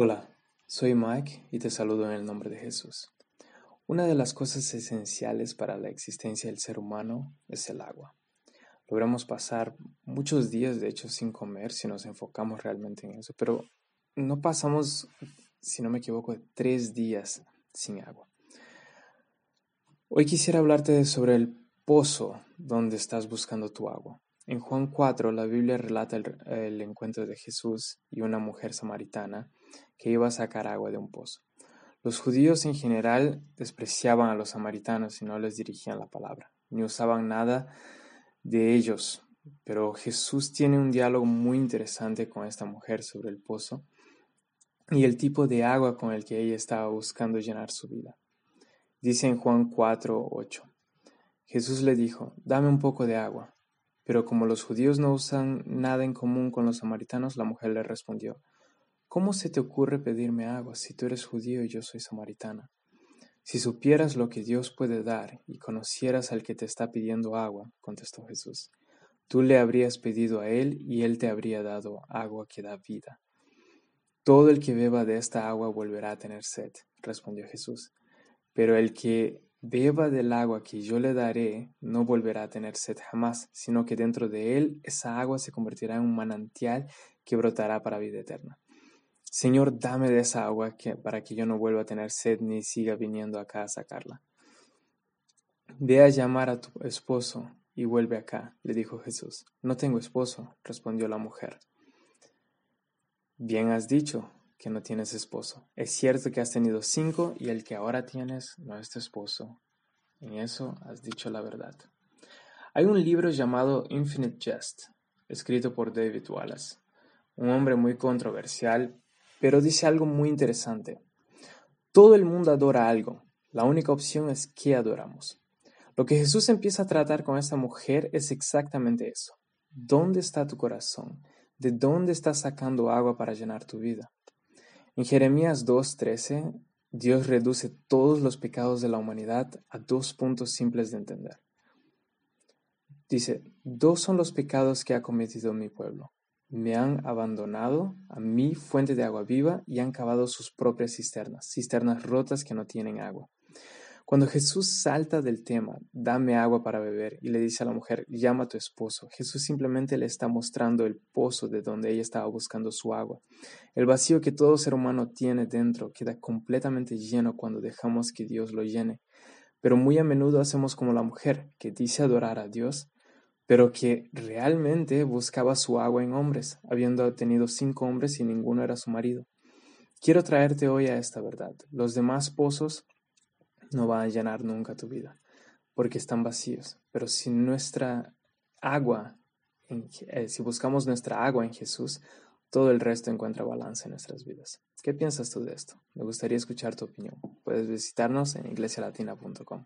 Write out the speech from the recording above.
Hola, soy Mike y te saludo en el nombre de Jesús. Una de las cosas esenciales para la existencia del ser humano es el agua. Logramos pasar muchos días, de hecho, sin comer si nos enfocamos realmente en eso, pero no pasamos, si no me equivoco, tres días sin agua. Hoy quisiera hablarte sobre el pozo donde estás buscando tu agua. En Juan 4, la Biblia relata el, encuentro de Jesús y una mujer samaritana que iba a sacar agua de un pozo. Los judíos en general despreciaban a los samaritanos y no les dirigían la palabra, ni usaban nada de ellos. Pero Jesús tiene un diálogo muy interesante con esta mujer sobre el pozo y el tipo de agua con el que ella estaba buscando llenar su vida. Dice en Juan 4, 8. Jesús le dijo, dame un poco de agua. Pero como los judíos no usan nada en común con los samaritanos, la mujer le respondió, ¿Cómo se te ocurre pedirme agua si tú eres judío y yo soy samaritana? Si supieras lo que Dios puede dar y conocieras al que te está pidiendo agua, contestó Jesús, tú le habrías pedido a él y él te habría dado agua que da vida. Todo el que beba de esta agua volverá a tener sed, respondió Jesús, pero el que beba del agua que yo le daré, no volverá a tener sed jamás, sino que dentro de él esa agua se convertirá en un manantial que brotará para vida eterna. Señor, dame de esa agua que, para que yo no vuelva a tener sed ni siga viniendo acá a sacarla. Ve a llamar a tu esposo y vuelve acá, le dijo Jesús. No tengo esposo, respondió la mujer. Bien has dicho, que no tienes esposo. Es cierto que has tenido cinco y el que ahora tienes no es tu esposo. En eso has dicho la verdad. Hay un libro llamado Infinite Jest, escrito por David Wallace, un hombre muy controversial, pero dice algo muy interesante. Todo el mundo adora algo. La única opción es qué adoramos. Lo que Jesús empieza a tratar con esta mujer es exactamente eso. ¿Dónde está tu corazón? ¿De dónde estás sacando agua para llenar tu vida? En Jeremías 2.13, Dios reduce todos los pecados de la humanidad a dos puntos simples de entender. Dice, dos son los pecados que ha cometido mi pueblo. Me han abandonado a mi fuente de agua viva y han cavado sus propias cisternas, cisternas rotas que no tienen agua. Cuando Jesús salta del tema, dame agua para beber, y le dice a la mujer, llama a tu esposo, Jesús simplemente le está mostrando el pozo de donde ella estaba buscando su agua. El vacío que todo ser humano tiene dentro queda completamente lleno cuando dejamos que Dios lo llene. Pero muy a menudo hacemos como la mujer, que dice adorar a Dios, pero que realmente buscaba su agua en hombres, habiendo tenido cinco hombres y ninguno era su marido. Quiero traerte hoy a esta verdad. Los demás pozos no van a llenar nunca tu vida, porque están vacíos. Pero si nuestra agua, eh, si buscamos nuestra agua en Jesús, todo el resto encuentra balance en nuestras vidas. ¿Qué piensas tú de esto? Me gustaría escuchar tu opinión. Puedes visitarnos en iglesialatina.com.